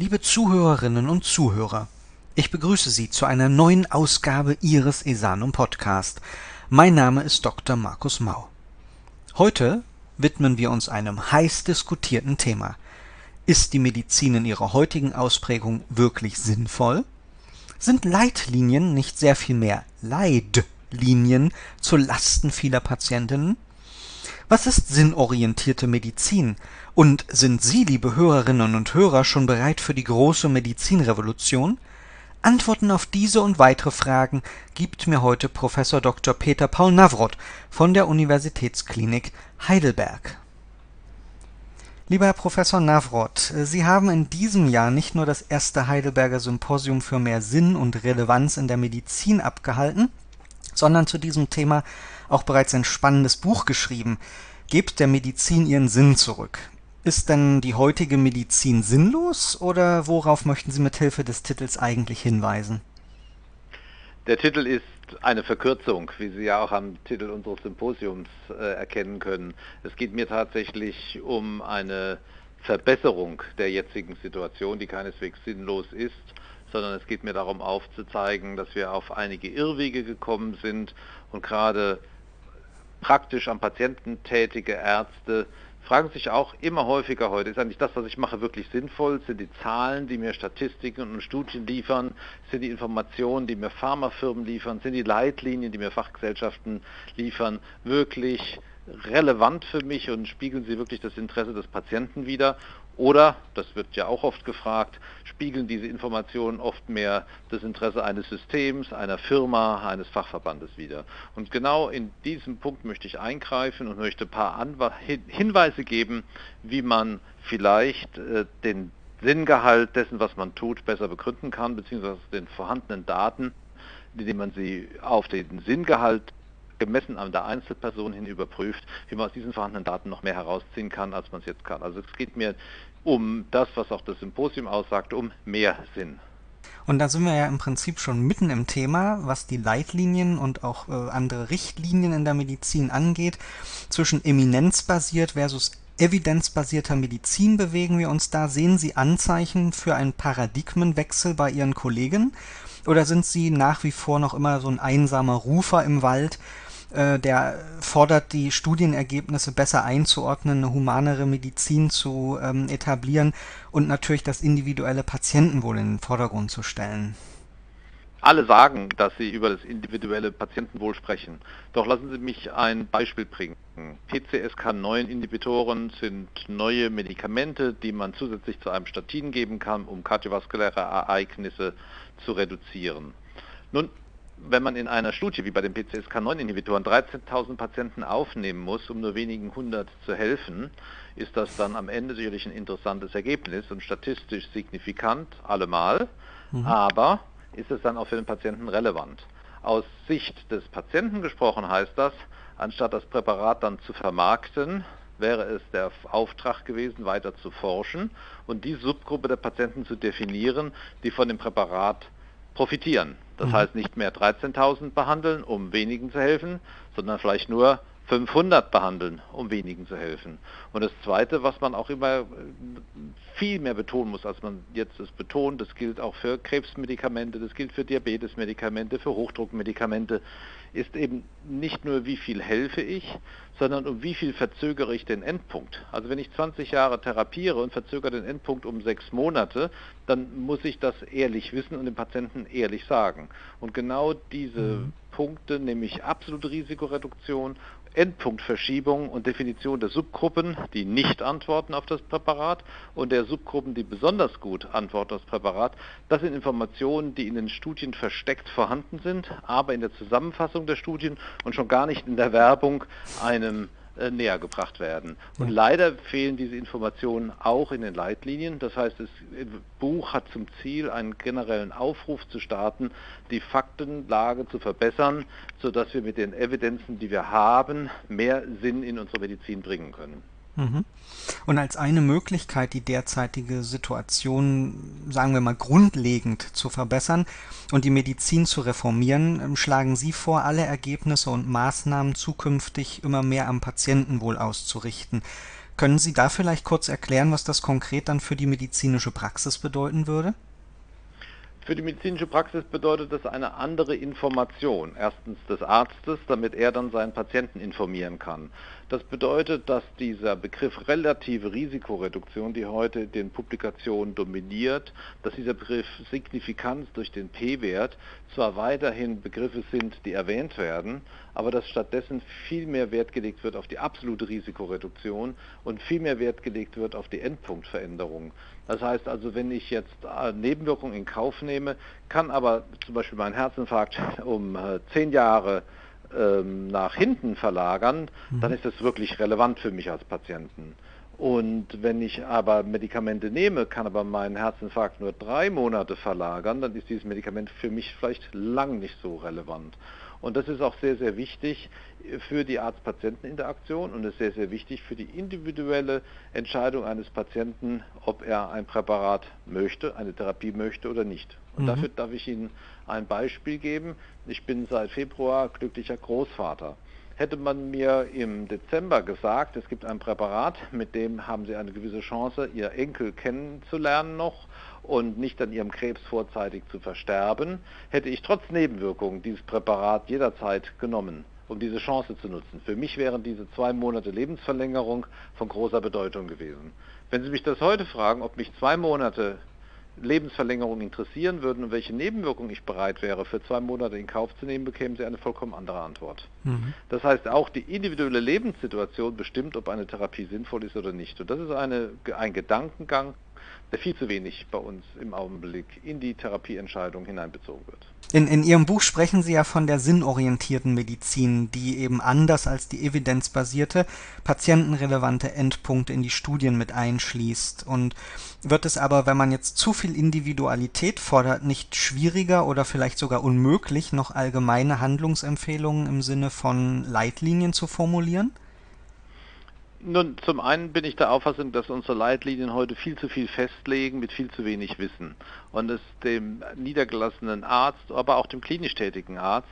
Liebe Zuhörerinnen und Zuhörer, ich begrüße Sie zu einer neuen Ausgabe Ihres Esanum Podcast. Mein Name ist Dr. Markus Mau. Heute widmen wir uns einem heiß diskutierten Thema. Ist die Medizin in ihrer heutigen Ausprägung wirklich sinnvoll? Sind Leitlinien nicht sehr viel mehr Leidlinien zu Lasten vieler Patientinnen? Was ist sinnorientierte Medizin? Und sind Sie, liebe Hörerinnen und Hörer, schon bereit für die große Medizinrevolution? Antworten auf diese und weitere Fragen gibt mir heute Professor Dr. Peter Paul Nawrot von der Universitätsklinik Heidelberg. Lieber Herr Professor Nawrot, Sie haben in diesem Jahr nicht nur das erste Heidelberger Symposium für mehr Sinn und Relevanz in der Medizin abgehalten, sondern zu diesem Thema auch bereits ein spannendes Buch geschrieben. Gebt der Medizin ihren Sinn zurück. Ist denn die heutige Medizin sinnlos oder worauf möchten Sie mit Hilfe des Titels eigentlich hinweisen? Der Titel ist eine Verkürzung, wie Sie ja auch am Titel unseres Symposiums äh, erkennen können. Es geht mir tatsächlich um eine Verbesserung der jetzigen Situation, die keineswegs sinnlos ist, sondern es geht mir darum aufzuzeigen, dass wir auf einige Irrwege gekommen sind und gerade praktisch am Patienten tätige Ärzte fragen sich auch immer häufiger heute, ist eigentlich das, was ich mache, wirklich sinnvoll? Sind die Zahlen, die mir Statistiken und Studien liefern? Sind die Informationen, die mir Pharmafirmen liefern? Sind die Leitlinien, die mir Fachgesellschaften liefern, wirklich relevant für mich und spiegeln sie wirklich das Interesse des Patienten wider? Oder, das wird ja auch oft gefragt, spiegeln diese Informationen oft mehr das Interesse eines Systems, einer Firma, eines Fachverbandes wider. Und genau in diesem Punkt möchte ich eingreifen und möchte ein paar Anwe Hinweise geben, wie man vielleicht äh, den Sinngehalt dessen, was man tut, besser begründen kann, beziehungsweise den vorhandenen Daten, indem man sie auf den Sinngehalt gemessen an der Einzelperson hin überprüft, wie man aus diesen vorhandenen Daten noch mehr herausziehen kann, als man es jetzt kann. Also es geht mir um das, was auch das Symposium aussagt, um mehr Sinn. Und da sind wir ja im Prinzip schon mitten im Thema, was die Leitlinien und auch äh, andere Richtlinien in der Medizin angeht. Zwischen eminenzbasiert versus evidenzbasierter Medizin bewegen wir uns da. Sehen Sie Anzeichen für einen Paradigmenwechsel bei Ihren Kollegen? Oder sind Sie nach wie vor noch immer so ein einsamer Rufer im Wald, der fordert, die Studienergebnisse besser einzuordnen, eine humanere Medizin zu ähm, etablieren und natürlich das individuelle Patientenwohl in den Vordergrund zu stellen. Alle sagen, dass sie über das individuelle Patientenwohl sprechen. Doch lassen Sie mich ein Beispiel bringen. PCSK9-Inhibitoren sind neue Medikamente, die man zusätzlich zu einem Statin geben kann, um kardiovaskuläre Ereignisse zu reduzieren. Nun, wenn man in einer Studie wie bei den PCSK9-Inhibitoren 13.000 Patienten aufnehmen muss, um nur wenigen hundert zu helfen, ist das dann am Ende sicherlich ein interessantes Ergebnis und statistisch signifikant allemal, mhm. aber ist es dann auch für den Patienten relevant? Aus Sicht des Patienten gesprochen heißt das, anstatt das Präparat dann zu vermarkten, wäre es der Auftrag gewesen, weiter zu forschen und die Subgruppe der Patienten zu definieren, die von dem Präparat profitieren. Das mhm. heißt nicht mehr 13.000 behandeln, um wenigen zu helfen, sondern vielleicht nur 500 behandeln, um wenigen zu helfen. Und das Zweite, was man auch immer äh, viel mehr betonen muss, als man jetzt es betont, das gilt auch für Krebsmedikamente, das gilt für Diabetesmedikamente, für Hochdruckmedikamente, ist eben nicht nur, wie viel helfe ich, sondern um wie viel verzögere ich den Endpunkt. Also wenn ich 20 Jahre therapiere und verzögere den Endpunkt um sechs Monate, dann muss ich das ehrlich wissen und dem Patienten ehrlich sagen. Und genau diese mhm. Punkte, nämlich absolute Risikoreduktion Endpunktverschiebung und Definition der Subgruppen, die nicht antworten auf das Präparat und der Subgruppen, die besonders gut antworten auf das Präparat. Das sind Informationen, die in den Studien versteckt vorhanden sind, aber in der Zusammenfassung der Studien und schon gar nicht in der Werbung einem äh, näher gebracht werden. Und ja. leider fehlen diese Informationen auch in den Leitlinien. Das heißt, das Buch hat zum Ziel, einen generellen Aufruf zu starten, die Faktenlage zu verbessern, sodass wir mit den Evidenzen, die wir haben, mehr Sinn in unsere Medizin bringen können. Mhm. Und als eine Möglichkeit, die derzeitige Situation, sagen wir mal, grundlegend zu verbessern und die Medizin zu reformieren, ähm, schlagen Sie vor, alle Ergebnisse und Maßnahmen zukünftig immer mehr am Patientenwohl auszurichten. Können Sie da vielleicht kurz erklären, was das konkret dann für die medizinische Praxis bedeuten würde? Für die medizinische Praxis bedeutet das eine andere Information. Erstens des Arztes, damit er dann seinen Patienten informieren kann. Das bedeutet, dass dieser Begriff relative Risikoreduktion, die heute den Publikationen dominiert, dass dieser Begriff Signifikanz durch den P-Wert zwar weiterhin Begriffe sind, die erwähnt werden, aber dass stattdessen viel mehr Wert gelegt wird auf die absolute Risikoreduktion und viel mehr Wert gelegt wird auf die Endpunktveränderung. Das heißt also, wenn ich jetzt äh, Nebenwirkungen in Kauf nehme, kann aber zum Beispiel mein Herzinfarkt um äh, zehn Jahre ähm, nach hinten verlagern, mhm. dann ist das wirklich relevant für mich als Patienten. Und wenn ich aber Medikamente nehme, kann aber mein Herzinfarkt nur drei Monate verlagern, dann ist dieses Medikament für mich vielleicht lang nicht so relevant. Und das ist auch sehr, sehr wichtig für die Arzt-Patienten-Interaktion und ist sehr, sehr wichtig für die individuelle Entscheidung eines Patienten, ob er ein Präparat möchte, eine Therapie möchte oder nicht. Und mhm. dafür darf ich Ihnen ein Beispiel geben. Ich bin seit Februar glücklicher Großvater. Hätte man mir im Dezember gesagt, es gibt ein Präparat, mit dem haben Sie eine gewisse Chance, Ihr Enkel kennenzulernen noch und nicht an ihrem Krebs vorzeitig zu versterben, hätte ich trotz Nebenwirkungen dieses Präparat jederzeit genommen, um diese Chance zu nutzen. Für mich wären diese zwei Monate Lebensverlängerung von großer Bedeutung gewesen. Wenn Sie mich das heute fragen, ob mich zwei Monate Lebensverlängerung interessieren würden und welche Nebenwirkungen ich bereit wäre, für zwei Monate in Kauf zu nehmen, bekämen Sie eine vollkommen andere Antwort. Mhm. Das heißt, auch die individuelle Lebenssituation bestimmt, ob eine Therapie sinnvoll ist oder nicht. Und das ist eine, ein Gedankengang, viel zu wenig bei uns im Augenblick in die Therapieentscheidung hineinbezogen wird. In, in Ihrem Buch sprechen Sie ja von der sinnorientierten Medizin, die eben anders als die evidenzbasierte patientenrelevante Endpunkte in die Studien mit einschließt. Und wird es aber, wenn man jetzt zu viel Individualität fordert, nicht schwieriger oder vielleicht sogar unmöglich, noch allgemeine Handlungsempfehlungen im Sinne von Leitlinien zu formulieren? Nun, zum einen bin ich der Auffassung, dass unsere Leitlinien heute viel zu viel festlegen mit viel zu wenig Wissen. Und es dem niedergelassenen Arzt, aber auch dem klinisch tätigen Arzt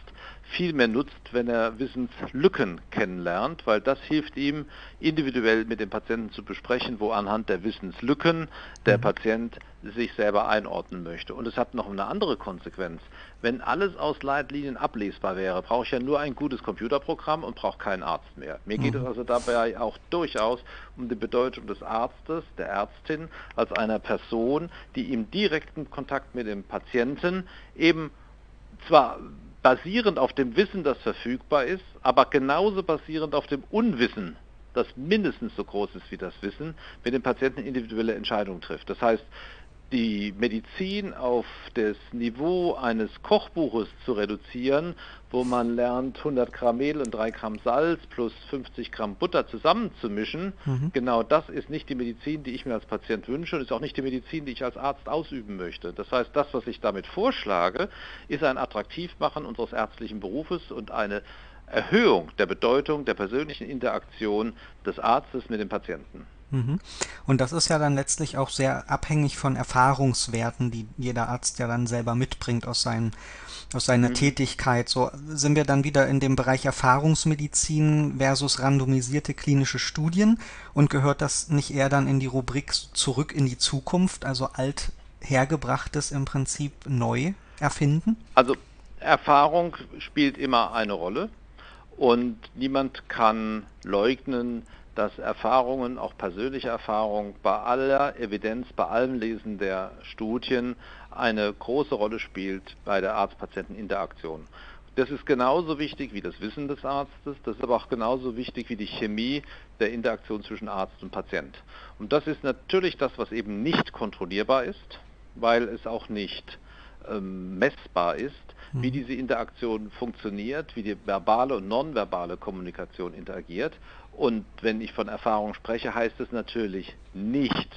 viel mehr nutzt, wenn er Wissenslücken kennenlernt, weil das hilft ihm, individuell mit dem Patienten zu besprechen, wo anhand der Wissenslücken der mhm. Patient sich selber einordnen möchte. Und es hat noch eine andere Konsequenz. Wenn alles aus Leitlinien ablesbar wäre, brauche ich ja nur ein gutes Computerprogramm und brauche keinen Arzt mehr. Mir geht es mhm. also dabei auch durchaus um die Bedeutung des Arztes, der Ärztin, als einer Person, die im direkten Kontakt mit dem Patienten eben zwar basierend auf dem Wissen, das verfügbar ist, aber genauso basierend auf dem Unwissen, das mindestens so groß ist wie das Wissen, mit dem Patienten individuelle Entscheidungen trifft. Das heißt, die Medizin auf das Niveau eines Kochbuches zu reduzieren, wo man lernt, 100 Gramm Mehl und 3 Gramm Salz plus 50 Gramm Butter zusammenzumischen, mhm. genau das ist nicht die Medizin, die ich mir als Patient wünsche und ist auch nicht die Medizin, die ich als Arzt ausüben möchte. Das heißt, das, was ich damit vorschlage, ist ein Attraktivmachen unseres ärztlichen Berufes und eine Erhöhung der Bedeutung der persönlichen Interaktion des Arztes mit dem Patienten. Mhm. Und das ist ja dann letztlich auch sehr abhängig von Erfahrungswerten, die jeder Arzt ja dann selber mitbringt aus, seinen, aus seiner mhm. Tätigkeit. So sind wir dann wieder in dem Bereich Erfahrungsmedizin versus randomisierte klinische Studien und gehört das nicht eher dann in die Rubrik zurück in die Zukunft, also alt hergebrachtes im Prinzip neu erfinden? Also Erfahrung spielt immer eine Rolle und niemand kann leugnen, dass Erfahrungen, auch persönliche Erfahrungen, bei aller Evidenz, bei allem Lesen der Studien eine große Rolle spielt bei der Arzt-Patienten-Interaktion. Das ist genauso wichtig wie das Wissen des Arztes, das ist aber auch genauso wichtig wie die Chemie der Interaktion zwischen Arzt und Patient. Und das ist natürlich das, was eben nicht kontrollierbar ist, weil es auch nicht ähm, messbar ist, wie mhm. diese Interaktion funktioniert, wie die verbale und nonverbale Kommunikation interagiert. Und wenn ich von Erfahrung spreche, heißt es natürlich nicht,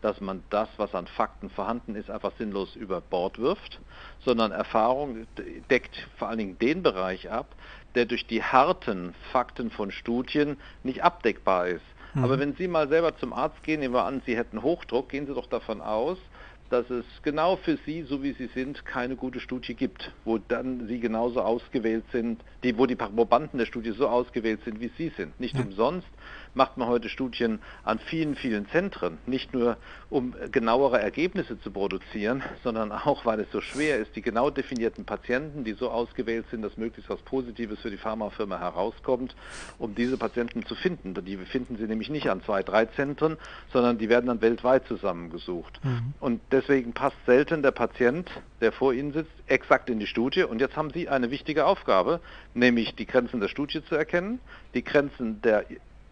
dass man das, was an Fakten vorhanden ist, einfach sinnlos über Bord wirft, sondern Erfahrung deckt vor allen Dingen den Bereich ab, der durch die harten Fakten von Studien nicht abdeckbar ist. Mhm. Aber wenn Sie mal selber zum Arzt gehen, nehmen wir an, Sie hätten Hochdruck, gehen Sie doch davon aus, dass es genau für Sie, so wie Sie sind, keine gute Studie gibt, wo dann Sie genauso ausgewählt sind, die, wo die Probanden der Studie so ausgewählt sind, wie Sie sind. Nicht ja. umsonst macht man heute Studien an vielen, vielen Zentren, nicht nur um genauere Ergebnisse zu produzieren, sondern auch, weil es so schwer ist, die genau definierten Patienten, die so ausgewählt sind, dass möglichst was Positives für die Pharmafirma herauskommt, um diese Patienten zu finden. Die finden sie nämlich nicht an zwei, drei Zentren, sondern die werden dann weltweit zusammengesucht. Mhm. Und deswegen passt selten der Patient, der vor Ihnen sitzt, exakt in die Studie. Und jetzt haben Sie eine wichtige Aufgabe, nämlich die Grenzen der Studie zu erkennen, die Grenzen der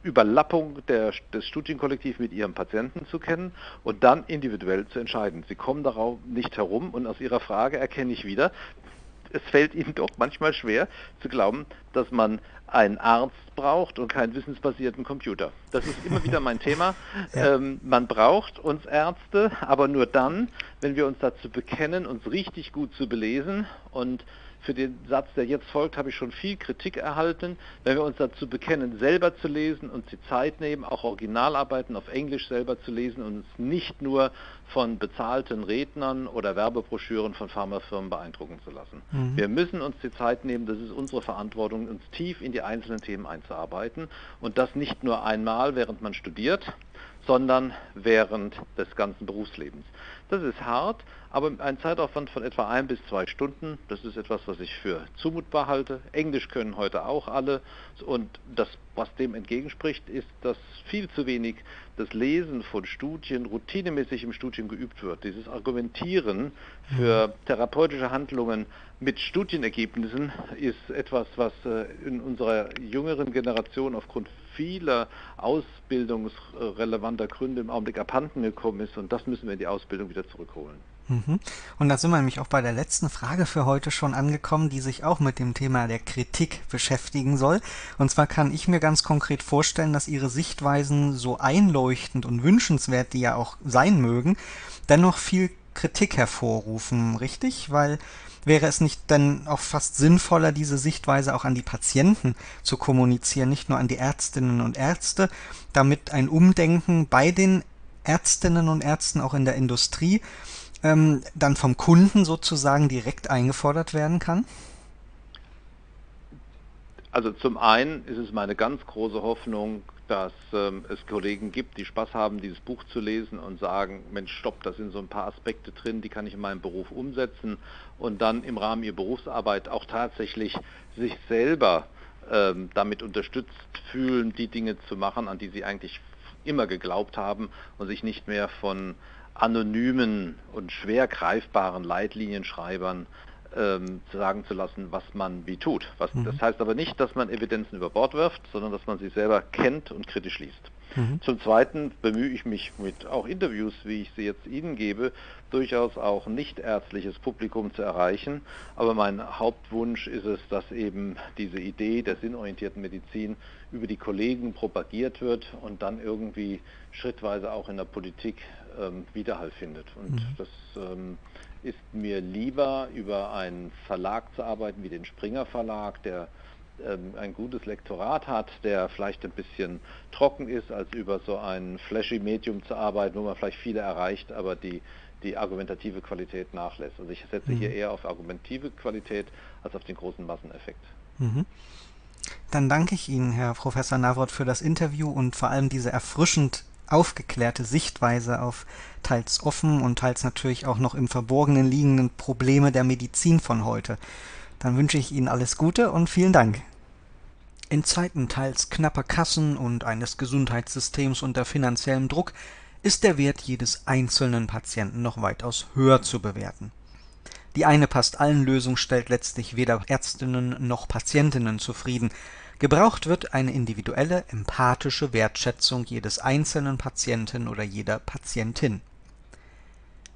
Überlappung der, des Studienkollektivs mit ihrem Patienten zu kennen und dann individuell zu entscheiden. Sie kommen darauf nicht herum und aus Ihrer Frage erkenne ich wieder, es fällt Ihnen doch manchmal schwer zu glauben, dass man einen Arzt braucht und keinen wissensbasierten Computer. Das ist immer wieder mein Thema. Ja. Ähm, man braucht uns Ärzte, aber nur dann, wenn wir uns dazu bekennen, uns richtig gut zu belesen und für den Satz, der jetzt folgt, habe ich schon viel Kritik erhalten. Wenn wir uns dazu bekennen, selber zu lesen, und die Zeit nehmen, auch Originalarbeiten auf Englisch selber zu lesen und uns nicht nur von bezahlten Rednern oder Werbebroschüren von Pharmafirmen beeindrucken zu lassen. Mhm. Wir müssen uns die Zeit nehmen, das ist unsere Verantwortung, uns tief in die einzelnen Themen einzuarbeiten und das nicht nur einmal, während man studiert, sondern während des ganzen Berufslebens. Das ist hart, aber ein Zeitaufwand von etwa ein bis zwei Stunden, das ist etwas, was ich für zumutbar halte. Englisch können heute auch alle und das, was dem entgegenspricht, ist, dass viel zu wenig das Lesen von Studien routinemäßig im Studium geübt wird. Dieses Argumentieren für therapeutische Handlungen mit Studienergebnissen ist etwas, was äh, in unserer jüngeren Generation aufgrund vieler ausbildungsrelevanter Gründe im Augenblick abhanden gekommen ist und das müssen wir in die Ausbildung wieder zurückholen. Mhm. Und da sind wir nämlich auch bei der letzten Frage für heute schon angekommen, die sich auch mit dem Thema der Kritik beschäftigen soll. Und zwar kann ich mir ganz konkret vorstellen, dass Ihre Sichtweisen so einleuchtend und wünschenswert, die ja auch sein mögen, dennoch viel Kritik hervorrufen, richtig? Weil wäre es nicht dann auch fast sinnvoller, diese Sichtweise auch an die Patienten zu kommunizieren, nicht nur an die Ärztinnen und Ärzte, damit ein Umdenken bei den Ärztinnen und Ärzten auch in der Industrie ähm, dann vom Kunden sozusagen direkt eingefordert werden kann? Also zum einen ist es meine ganz große Hoffnung, dass ähm, es Kollegen gibt, die Spaß haben, dieses Buch zu lesen und sagen, Mensch, stopp, da sind so ein paar Aspekte drin, die kann ich in meinem Beruf umsetzen und dann im Rahmen ihrer Berufsarbeit auch tatsächlich sich selber ähm, damit unterstützt fühlen, die Dinge zu machen, an die sie eigentlich immer geglaubt haben und sich nicht mehr von anonymen und schwer greifbaren Leitlinienschreibern ähm, sagen zu lassen, was man wie tut. Was, mhm. Das heißt aber nicht, dass man Evidenzen über Bord wirft, sondern dass man sie selber kennt und kritisch liest. Mhm. Zum Zweiten bemühe ich mich mit auch Interviews, wie ich sie jetzt Ihnen gebe, durchaus auch nicht ärztliches Publikum zu erreichen. Aber mein Hauptwunsch ist es, dass eben diese Idee der sinnorientierten Medizin über die Kollegen propagiert wird und dann irgendwie schrittweise auch in der Politik ähm, Widerhall findet. Und mhm. das ähm, ist mir lieber, über einen Verlag zu arbeiten wie den Springer Verlag, der ähm, ein gutes Lektorat hat, der vielleicht ein bisschen trocken ist, als über so ein flashy Medium zu arbeiten, wo man vielleicht viele erreicht, aber die, die argumentative Qualität nachlässt. Also ich setze mhm. hier eher auf argumentative Qualität als auf den großen Masseneffekt. Mhm. Dann danke ich Ihnen, Herr Professor Navrat, für das Interview und vor allem diese erfrischend aufgeklärte Sichtweise auf teils offen und teils natürlich auch noch im Verborgenen liegenden Probleme der Medizin von heute. Dann wünsche ich Ihnen alles Gute und vielen Dank. In Zeiten teils knapper Kassen und eines Gesundheitssystems unter finanziellem Druck ist der Wert jedes einzelnen Patienten noch weitaus höher zu bewerten. Die eine passt allen Lösung stellt letztlich weder Ärztinnen noch Patientinnen zufrieden. Gebraucht wird eine individuelle, empathische Wertschätzung jedes einzelnen Patienten oder jeder Patientin.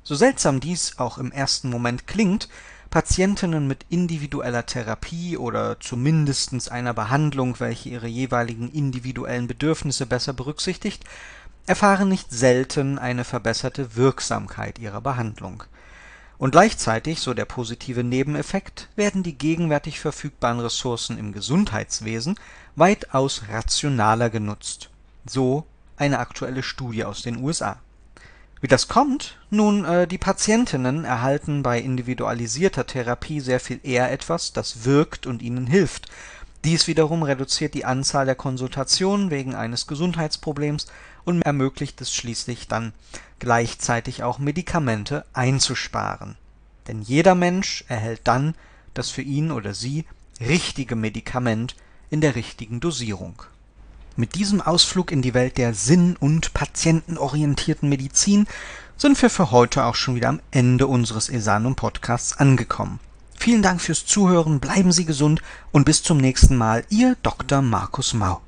So seltsam dies auch im ersten Moment klingt, Patientinnen mit individueller Therapie oder zumindest einer Behandlung, welche ihre jeweiligen individuellen Bedürfnisse besser berücksichtigt, erfahren nicht selten eine verbesserte Wirksamkeit ihrer Behandlung und gleichzeitig, so der positive Nebeneffekt, werden die gegenwärtig verfügbaren Ressourcen im Gesundheitswesen weitaus rationaler genutzt. So eine aktuelle Studie aus den USA. Wie das kommt? Nun, äh, die Patientinnen erhalten bei individualisierter Therapie sehr viel eher etwas, das wirkt und ihnen hilft. Dies wiederum reduziert die Anzahl der Konsultationen wegen eines Gesundheitsproblems und ermöglicht es schließlich dann gleichzeitig auch Medikamente einzusparen. Denn jeder Mensch erhält dann das für ihn oder sie richtige Medikament in der richtigen Dosierung. Mit diesem Ausflug in die Welt der sinn- und patientenorientierten Medizin sind wir für heute auch schon wieder am Ende unseres Esanum Podcasts angekommen. Vielen Dank fürs Zuhören, bleiben Sie gesund und bis zum nächsten Mal, Ihr Dr. Markus Mau.